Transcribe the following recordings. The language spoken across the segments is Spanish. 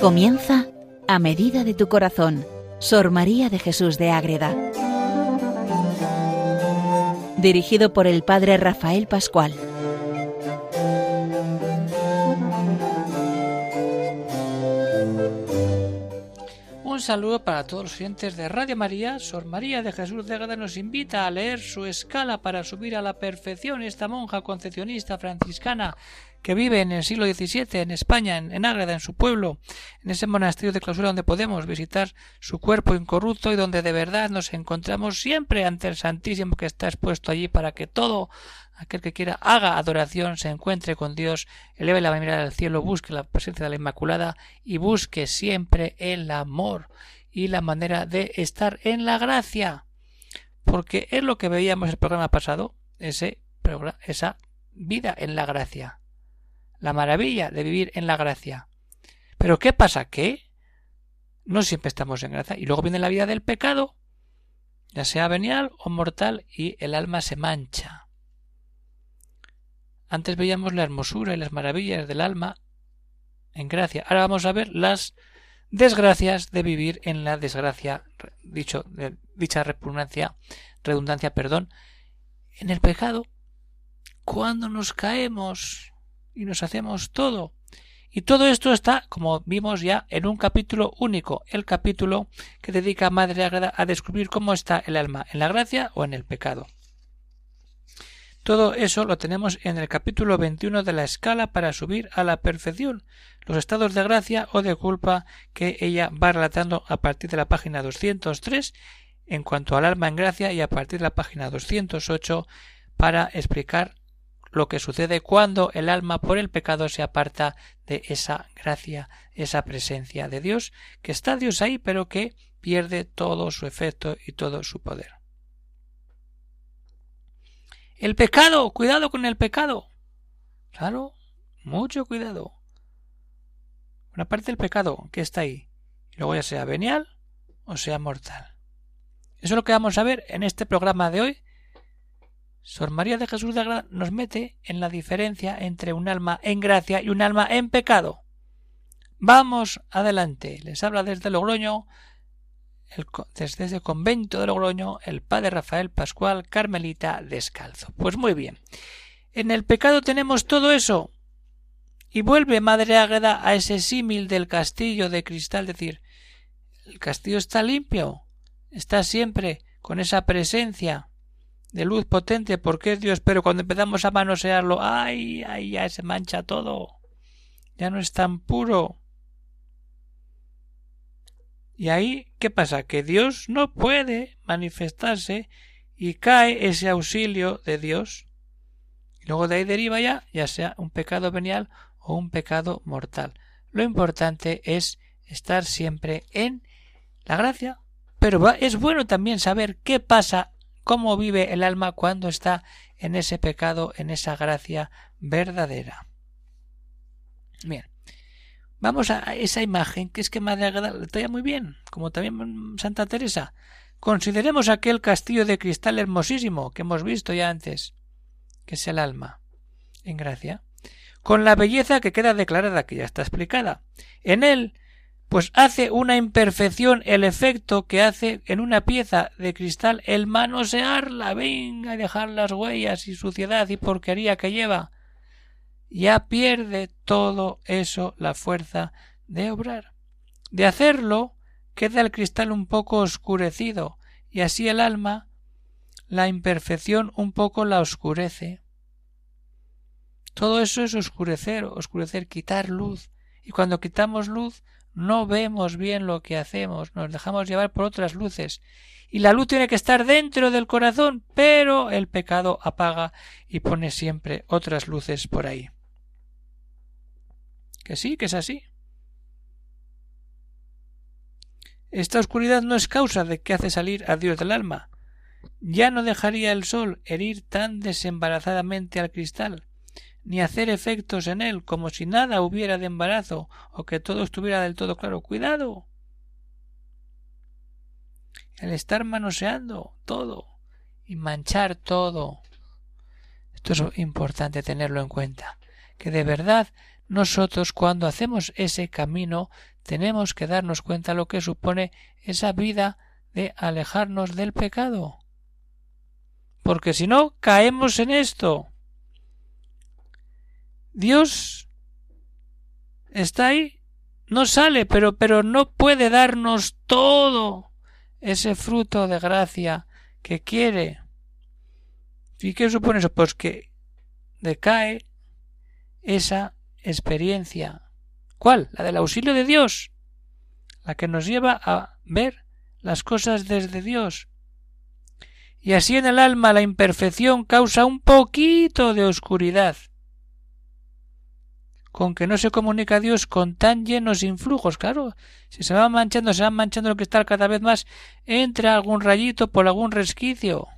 Comienza a medida de tu corazón, Sor María de Jesús de Ágreda. Dirigido por el Padre Rafael Pascual. Un saludo para todos los oyentes de Radio María. Sor María de Jesús de Ágreda nos invita a leer su escala para subir a la perfección. Esta monja concepcionista franciscana que vive en el siglo XVII en España, en, Ágreda, en su pueblo, en ese monasterio de clausura donde podemos visitar su cuerpo incorrupto y donde de verdad nos encontramos siempre ante el Santísimo que está expuesto allí para que todo aquel que quiera haga adoración, se encuentre con Dios, eleve la mirada al cielo, busque la presencia de la Inmaculada y busque siempre el amor y la manera de estar en la gracia. Porque es lo que veíamos el programa pasado, ese, esa vida en la gracia la maravilla de vivir en la gracia. Pero ¿qué pasa? Que no siempre estamos en gracia. Y luego viene la vida del pecado, ya sea venial o mortal, y el alma se mancha. Antes veíamos la hermosura y las maravillas del alma en gracia. Ahora vamos a ver las desgracias de vivir en la desgracia, dicho, dicha repugnancia, redundancia, perdón, en el pecado. Cuando nos caemos, y nos hacemos todo. Y todo esto está, como vimos ya, en un capítulo único, el capítulo que dedica a Madre Agrada a descubrir cómo está el alma, en la gracia o en el pecado. Todo eso lo tenemos en el capítulo 21 de la escala para subir a la perfección, los estados de gracia o de culpa que ella va relatando a partir de la página 203 en cuanto al alma en gracia y a partir de la página 208 para explicar lo que sucede cuando el alma por el pecado se aparta de esa gracia, esa presencia de Dios, que está Dios ahí, pero que pierde todo su efecto y todo su poder. El pecado, cuidado con el pecado. Claro, mucho cuidado. Una parte del pecado que está ahí, luego ya sea venial o sea mortal. Eso es lo que vamos a ver en este programa de hoy Sor María de Jesús de Agrada nos mete en la diferencia entre un alma en gracia y un alma en pecado. Vamos adelante. Les habla desde Logroño, desde ese convento de Logroño, el padre Rafael Pascual Carmelita Descalzo. Pues muy bien. En el pecado tenemos todo eso. Y vuelve Madre Águeda a ese símil del castillo de cristal, decir, el castillo está limpio, está siempre con esa presencia de luz potente porque es Dios, pero cuando empezamos a manosearlo, ay, ay, ya se mancha todo. Ya no es tan puro. Y ahí, ¿qué pasa? Que Dios no puede manifestarse y cae ese auxilio de Dios. Y luego de ahí deriva ya, ya sea un pecado venial o un pecado mortal. Lo importante es estar siempre en la gracia, pero es bueno también saber qué pasa cómo vive el alma cuando está en ese pecado, en esa gracia verdadera. Bien, vamos a esa imagen que es que Madre traía muy bien, como también Santa Teresa. Consideremos aquel castillo de cristal hermosísimo que hemos visto ya antes, que es el alma, en gracia, con la belleza que queda declarada, que ya está explicada. En él pues hace una imperfección el efecto que hace en una pieza de cristal el manosearla, venga y dejar las huellas y suciedad y porquería que lleva. Ya pierde todo eso la fuerza de obrar. De hacerlo, queda el cristal un poco oscurecido, y así el alma, la imperfección un poco la oscurece. Todo eso es oscurecer, oscurecer, quitar luz. Y cuando quitamos luz, no vemos bien lo que hacemos, nos dejamos llevar por otras luces. Y la luz tiene que estar dentro del corazón, pero el pecado apaga y pone siempre otras luces por ahí. Que sí, que es así. Esta oscuridad no es causa de que hace salir a Dios del alma. Ya no dejaría el sol herir tan desembarazadamente al cristal, ni hacer efectos en él como si nada hubiera de embarazo o que todo estuviera del todo claro. Cuidado. El estar manoseando todo y manchar todo. Esto es importante tenerlo en cuenta. Que de verdad nosotros cuando hacemos ese camino tenemos que darnos cuenta lo que supone esa vida de alejarnos del pecado. Porque si no, caemos en esto. Dios está ahí, no sale, pero, pero no puede darnos todo ese fruto de gracia que quiere. ¿Y qué supone eso? Pues que decae esa experiencia. ¿Cuál? La del auxilio de Dios, la que nos lleva a ver las cosas desde Dios. Y así en el alma la imperfección causa un poquito de oscuridad, con que no se comunica a Dios con tan llenos influjos. Claro, si se va manchando, se va manchando el cristal cada vez más, entra algún rayito por algún resquicio.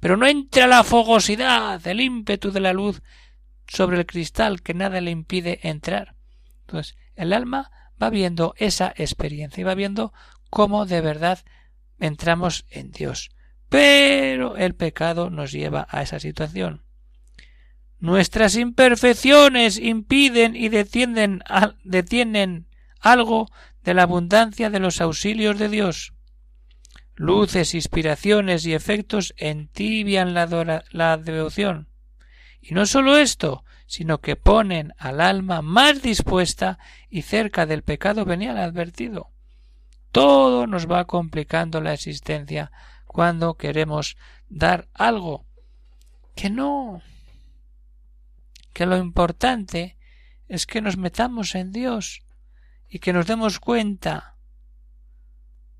Pero no entra la fogosidad, el ímpetu de la luz sobre el cristal que nada le impide entrar. Entonces, el alma va viendo esa experiencia y va viendo cómo de verdad entramos en Dios. Pero el pecado nos lleva a esa situación. Nuestras imperfecciones impiden y detienen, algo de la abundancia de los auxilios de Dios. Luces, inspiraciones y efectos entibian la, la devoción. Y no sólo esto, sino que ponen al alma más dispuesta y cerca del pecado venial advertido. Todo nos va complicando la existencia cuando queremos dar algo que no que lo importante es que nos metamos en Dios y que nos demos cuenta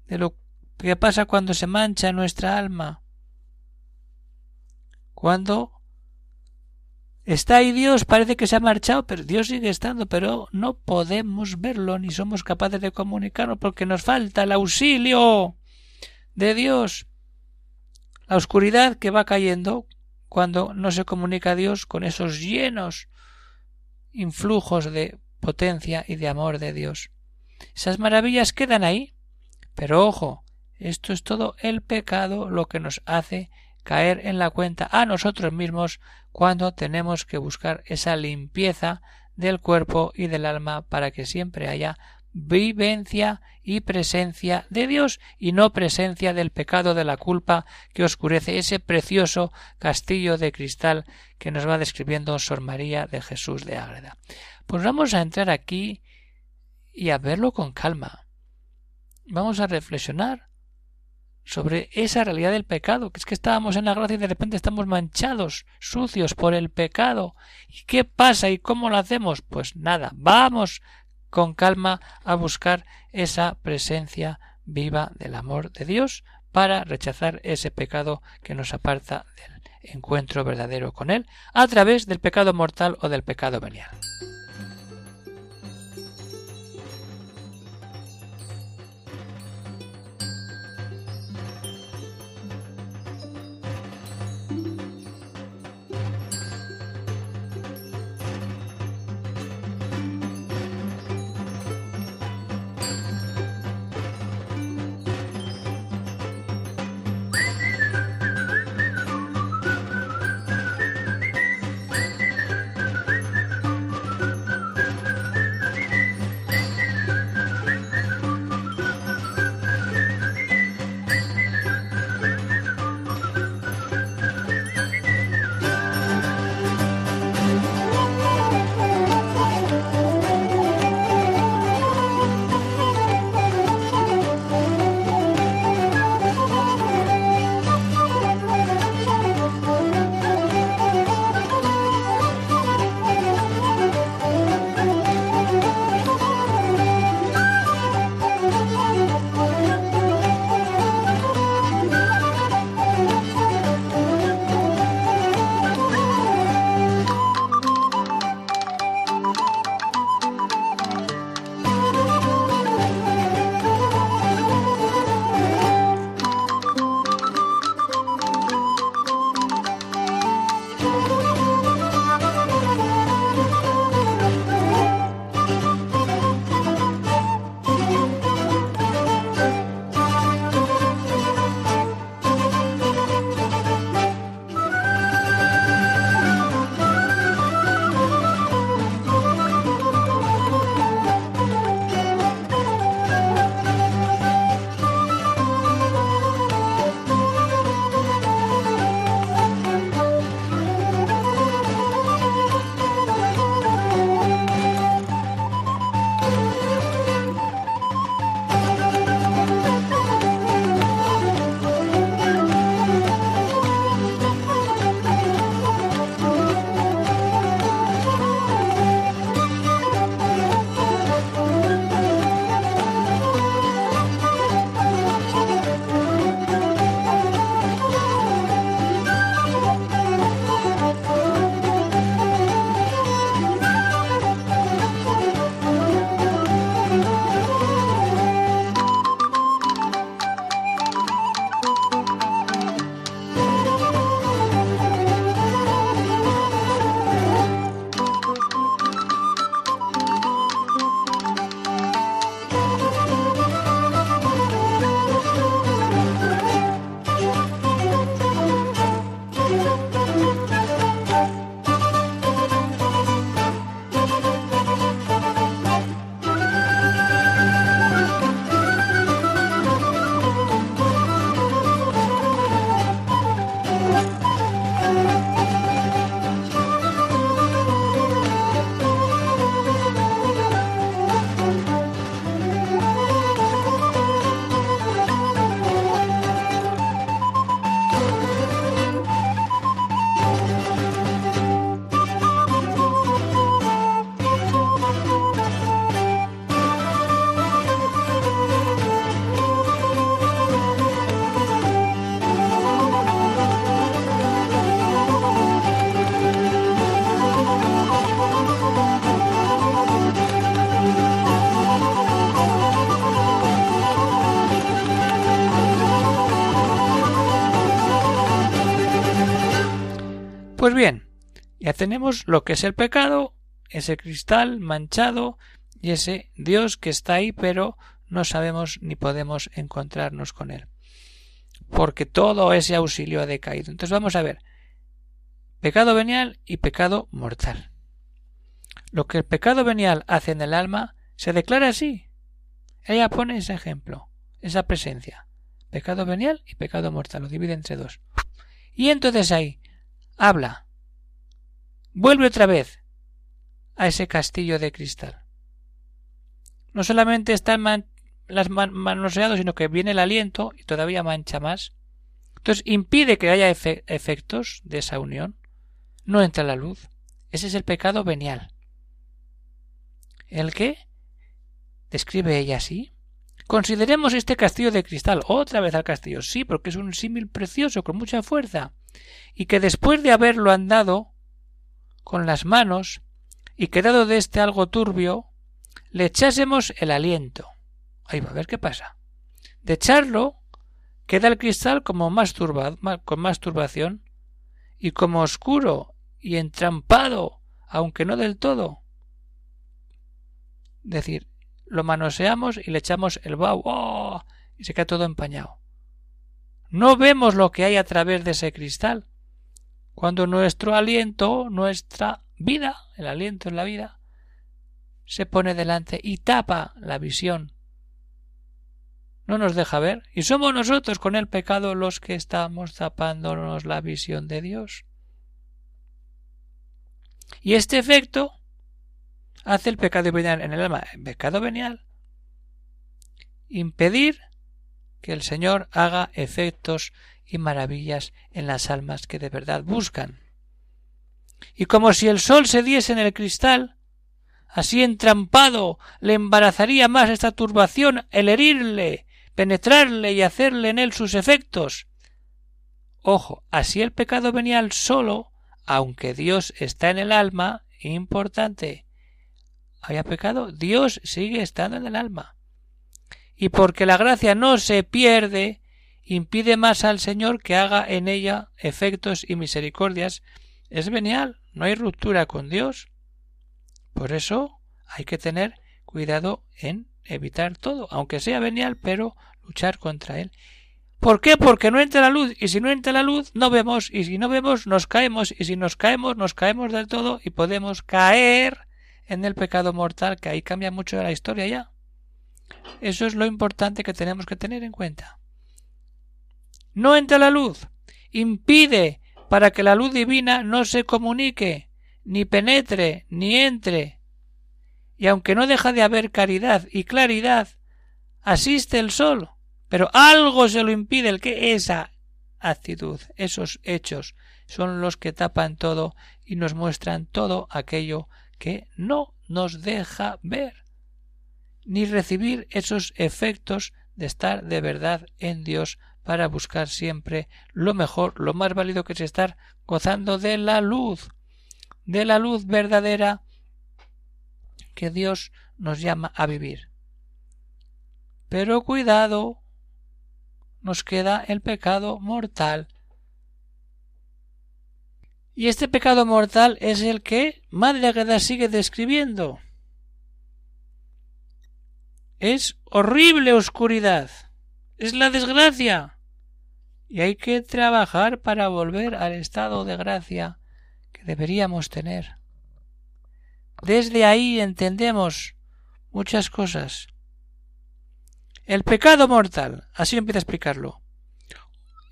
de lo que pasa cuando se mancha nuestra alma, cuando está ahí Dios, parece que se ha marchado, pero Dios sigue estando, pero no podemos verlo ni somos capaces de comunicarlo porque nos falta el auxilio de Dios. La oscuridad que va cayendo cuando no se comunica a Dios con esos llenos influjos de potencia y de amor de Dios. Esas maravillas quedan ahí, pero ojo, esto es todo el pecado lo que nos hace caer en la cuenta a nosotros mismos cuando tenemos que buscar esa limpieza del cuerpo y del alma para que siempre haya vivencia y presencia de Dios y no presencia del pecado de la culpa que oscurece ese precioso castillo de cristal que nos va describiendo Sor María de Jesús de Ágreda. Pues vamos a entrar aquí y a verlo con calma. Vamos a reflexionar sobre esa realidad del pecado, que es que estábamos en la gracia y de repente estamos manchados, sucios por el pecado. ¿Y qué pasa y cómo lo hacemos? Pues nada, vamos con calma a buscar esa presencia viva del amor de Dios para rechazar ese pecado que nos aparta del encuentro verdadero con Él a través del pecado mortal o del pecado venial. Ya tenemos lo que es el pecado, ese cristal manchado y ese Dios que está ahí, pero no sabemos ni podemos encontrarnos con él. Porque todo ese auxilio ha decaído. Entonces vamos a ver. Pecado venial y pecado mortal. Lo que el pecado venial hace en el alma se declara así. Ella pone ese ejemplo, esa presencia. Pecado venial y pecado mortal. Lo divide entre dos. Y entonces ahí habla. Vuelve otra vez a ese castillo de cristal. No solamente está las manoseado, sino que viene el aliento y todavía mancha más. Entonces impide que haya efectos de esa unión. No entra la luz. Ese es el pecado venial. ¿El qué? Describe ella así. Consideremos este castillo de cristal. Otra vez al castillo. Sí, porque es un símil precioso, con mucha fuerza. Y que después de haberlo andado con las manos y quedado de este algo turbio, le echásemos el aliento. Ahí va a ver qué pasa. De echarlo, queda el cristal como más turbado, con más turbación, y como oscuro y entrampado, aunque no del todo. Es decir, lo manoseamos y le echamos el bau, ¡oh! y se queda todo empañado. No vemos lo que hay a través de ese cristal. Cuando nuestro aliento, nuestra vida, el aliento en la vida, se pone delante y tapa la visión. No nos deja ver. Y somos nosotros con el pecado los que estamos tapándonos la visión de Dios. Y este efecto hace el pecado venial en el alma. El pecado venial. Impedir que el Señor haga efectos y maravillas en las almas que de verdad buscan. Y como si el sol se diese en el cristal, así entrampado le embarazaría más esta turbación el herirle, penetrarle y hacerle en él sus efectos. Ojo, así el pecado venial solo, aunque Dios está en el alma, importante. Haya pecado, Dios sigue estando en el alma. Y porque la gracia no se pierde, impide más al Señor que haga en ella efectos y misericordias. Es venial, no hay ruptura con Dios. Por eso hay que tener cuidado en evitar todo, aunque sea venial, pero luchar contra él. ¿Por qué? Porque no entra la luz, y si no entra la luz, no vemos, y si no vemos, nos caemos, y si nos caemos, nos caemos del todo, y podemos caer en el pecado mortal, que ahí cambia mucho la historia ya. Eso es lo importante que tenemos que tener en cuenta. No entra la luz, impide para que la luz divina no se comunique, ni penetre, ni entre. Y aunque no deja de haber caridad y claridad, asiste el sol, pero algo se lo impide el que esa actitud, esos hechos, son los que tapan todo y nos muestran todo aquello que no nos deja ver, ni recibir esos efectos de estar de verdad en Dios para buscar siempre lo mejor, lo más válido que es estar gozando de la luz, de la luz verdadera que Dios nos llama a vivir. Pero cuidado, nos queda el pecado mortal. Y este pecado mortal es el que Madre Agueda sigue describiendo. Es horrible oscuridad. Es la desgracia. Y hay que trabajar para volver al estado de gracia que deberíamos tener. Desde ahí entendemos muchas cosas. El pecado mortal, así empieza a explicarlo.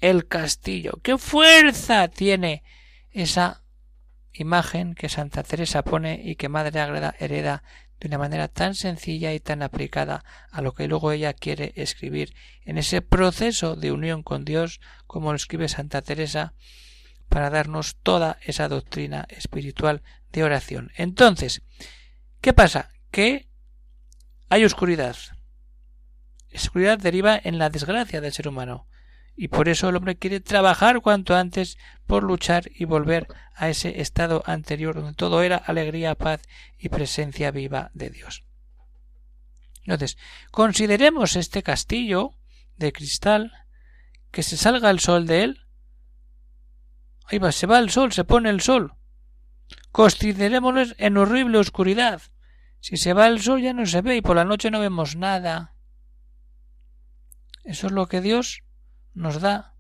El castillo. ¿Qué fuerza tiene esa imagen que Santa Teresa pone y que Madre Agreda hereda de una manera tan sencilla y tan aplicada a lo que luego ella quiere escribir en ese proceso de unión con Dios, como lo escribe Santa Teresa, para darnos toda esa doctrina espiritual de oración. Entonces, ¿qué pasa? Que hay oscuridad, oscuridad deriva en la desgracia del ser humano. Y por eso el hombre quiere trabajar cuanto antes por luchar y volver a ese estado anterior donde todo era alegría, paz y presencia viva de Dios. Entonces, consideremos este castillo de cristal, que se salga el sol de él. Ahí va, se va el sol, se pone el sol. Considerémosles en horrible oscuridad. Si se va el sol ya no se ve y por la noche no vemos nada. Eso es lo que Dios nos da.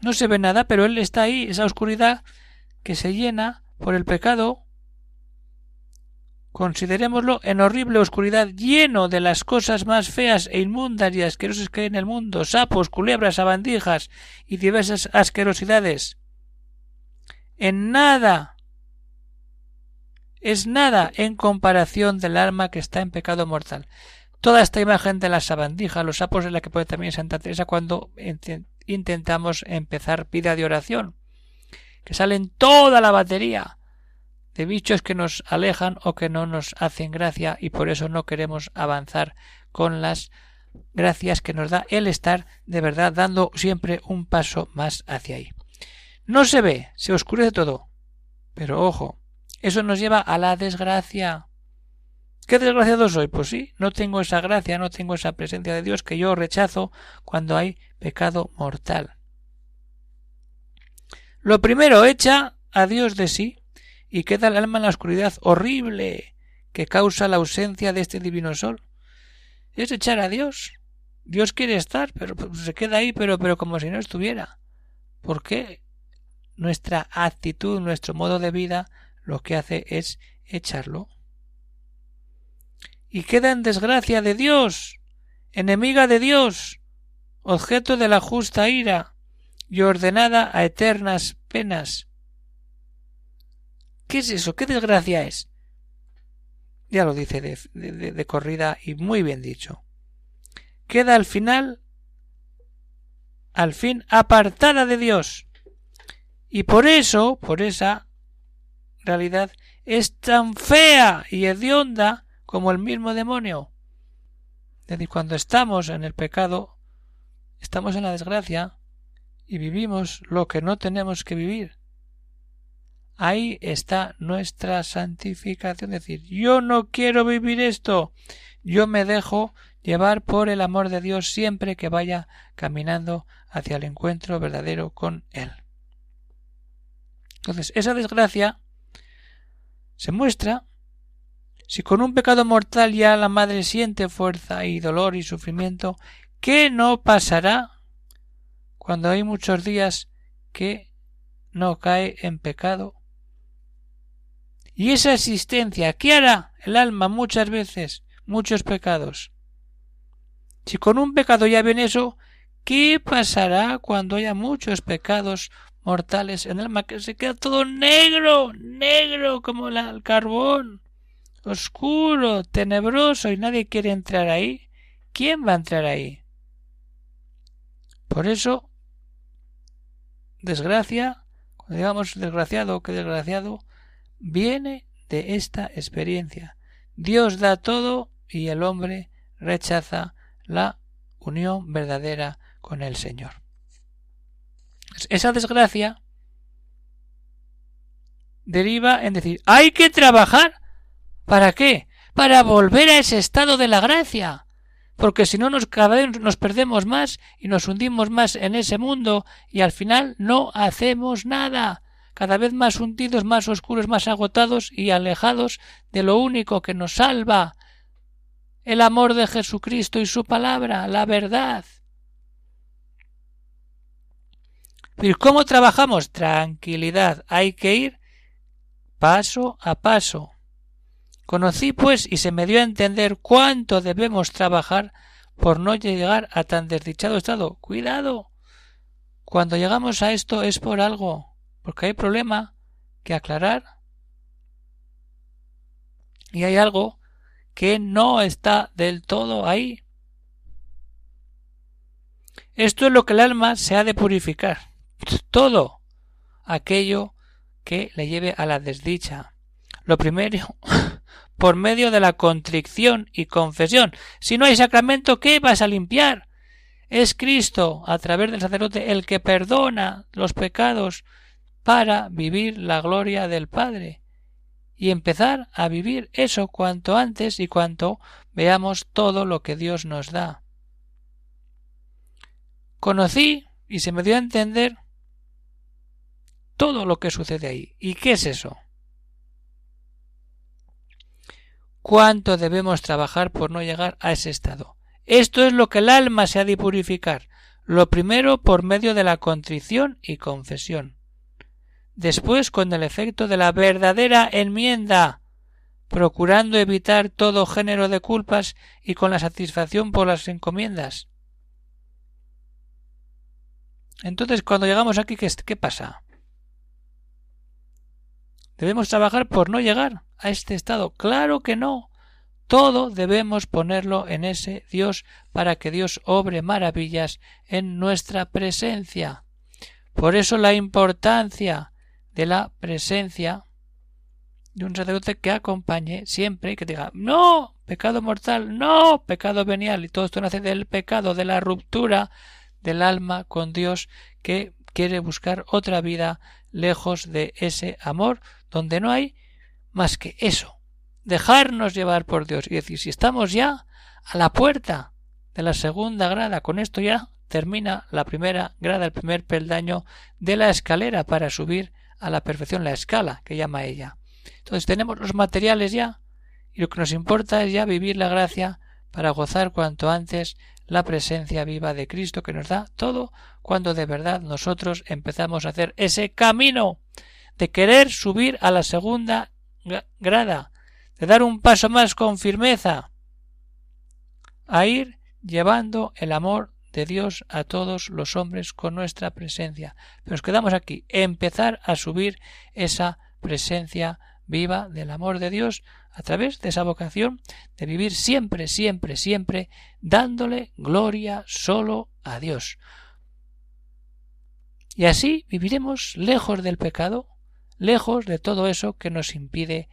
No se ve nada, pero Él está ahí, esa oscuridad que se llena por el pecado. Considerémoslo en horrible oscuridad, lleno de las cosas más feas e inmundas y asquerosas que hay en el mundo, sapos, culebras, abandijas y diversas asquerosidades. En nada es nada en comparación del alma que está en pecado mortal. Toda esta imagen de la sabandija, los sapos es la que pone también Santa Teresa cuando intentamos empezar vida de oración, que salen toda la batería de bichos que nos alejan o que no nos hacen gracia y por eso no queremos avanzar con las gracias que nos da el estar de verdad dando siempre un paso más hacia ahí. No se ve, se oscurece todo, pero ojo, eso nos lleva a la desgracia. ¿Qué desgraciado soy? Pues sí, no tengo esa gracia, no tengo esa presencia de Dios que yo rechazo cuando hay pecado mortal. Lo primero echa a Dios de sí y queda el alma en la oscuridad horrible que causa la ausencia de este divino sol. Es echar a Dios. Dios quiere estar, pero pues, se queda ahí, pero, pero como si no estuviera. ¿Por qué? Nuestra actitud, nuestro modo de vida lo que hace es echarlo. Y queda en desgracia de Dios, enemiga de Dios, objeto de la justa ira y ordenada a eternas penas. ¿Qué es eso? ¿Qué desgracia es? Ya lo dice de, de corrida y muy bien dicho. Queda al final, al fin, apartada de Dios. Y por eso, por esa realidad es tan fea y hedionda como el mismo demonio. Es decir, cuando estamos en el pecado, estamos en la desgracia y vivimos lo que no tenemos que vivir. Ahí está nuestra santificación. Es decir, yo no quiero vivir esto. Yo me dejo llevar por el amor de Dios siempre que vaya caminando hacia el encuentro verdadero con Él. Entonces, esa desgracia se muestra si con un pecado mortal ya la madre siente fuerza y dolor y sufrimiento, ¿qué no pasará cuando hay muchos días que no cae en pecado? Y esa existencia, ¿qué hará el alma muchas veces? Muchos pecados. Si con un pecado ya ven eso, ¿qué pasará cuando haya muchos pecados mortales en el alma que se queda todo negro, negro como el carbón, oscuro, tenebroso y nadie quiere entrar ahí. ¿Quién va a entrar ahí? Por eso, desgracia, cuando digamos desgraciado que desgraciado, viene de esta experiencia. Dios da todo y el hombre rechaza la unión verdadera con el Señor. Esa desgracia deriva en decir, hay que trabajar. ¿Para qué? Para volver a ese estado de la gracia. Porque si no nos, nos perdemos más y nos hundimos más en ese mundo y al final no hacemos nada. Cada vez más hundidos, más oscuros, más agotados y alejados de lo único que nos salva. El amor de Jesucristo y su palabra, la verdad. ¿Y cómo trabajamos? Tranquilidad. Hay que ir paso a paso. Conocí, pues, y se me dio a entender cuánto debemos trabajar por no llegar a tan desdichado estado. Cuidado. Cuando llegamos a esto es por algo, porque hay problema que aclarar. Y hay algo que no está del todo ahí. Esto es lo que el alma se ha de purificar todo aquello que le lleve a la desdicha. Lo primero, por medio de la contrición y confesión. Si no hay sacramento, ¿qué vas a limpiar? Es Cristo, a través del sacerdote, el que perdona los pecados para vivir la gloria del Padre y empezar a vivir eso cuanto antes y cuanto veamos todo lo que Dios nos da. Conocí y se me dio a entender todo lo que sucede ahí. ¿Y qué es eso? ¿Cuánto debemos trabajar por no llegar a ese estado? Esto es lo que el alma se ha de purificar. Lo primero por medio de la contrición y confesión. Después con el efecto de la verdadera enmienda, procurando evitar todo género de culpas y con la satisfacción por las encomiendas. Entonces, cuando llegamos aquí, ¿qué, qué pasa? ¿Debemos trabajar por no llegar a este estado? Claro que no. Todo debemos ponerlo en ese Dios para que Dios obre maravillas en nuestra presencia. Por eso la importancia de la presencia de un sacerdote que acompañe siempre y que diga no, pecado mortal, no, pecado venial. Y todo esto nace del pecado, de la ruptura del alma con Dios que quiere buscar otra vida lejos de ese amor donde no hay más que eso, dejarnos llevar por Dios y decir, si estamos ya a la puerta de la segunda grada, con esto ya termina la primera grada, el primer peldaño de la escalera para subir a la perfección, la escala que llama ella. Entonces tenemos los materiales ya y lo que nos importa es ya vivir la gracia para gozar cuanto antes la presencia viva de Cristo que nos da todo cuando de verdad nosotros empezamos a hacer ese camino de querer subir a la segunda grada, de dar un paso más con firmeza, a ir llevando el amor de Dios a todos los hombres con nuestra presencia. Nos quedamos aquí, empezar a subir esa presencia viva del amor de Dios a través de esa vocación de vivir siempre, siempre, siempre dándole gloria solo a Dios. Y así viviremos lejos del pecado, lejos de todo eso que nos impide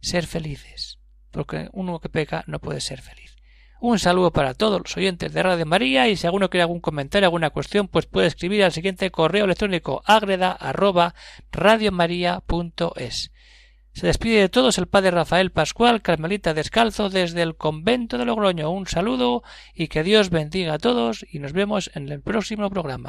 ser felices, porque uno que peca no puede ser feliz. Un saludo para todos los oyentes de Radio María y si alguno quiere algún comentario, alguna cuestión, pues puede escribir al siguiente correo electrónico agreda arroba radiomaria.es. Se despide de todos el padre Rafael Pascual, Carmelita Descalzo, desde el convento de Logroño. Un saludo y que Dios bendiga a todos y nos vemos en el próximo programa.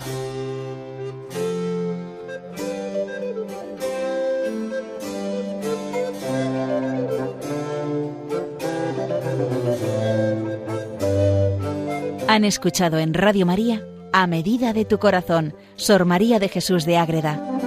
Han escuchado en Radio María A Medida de tu Corazón, Sor María de Jesús de Ágreda.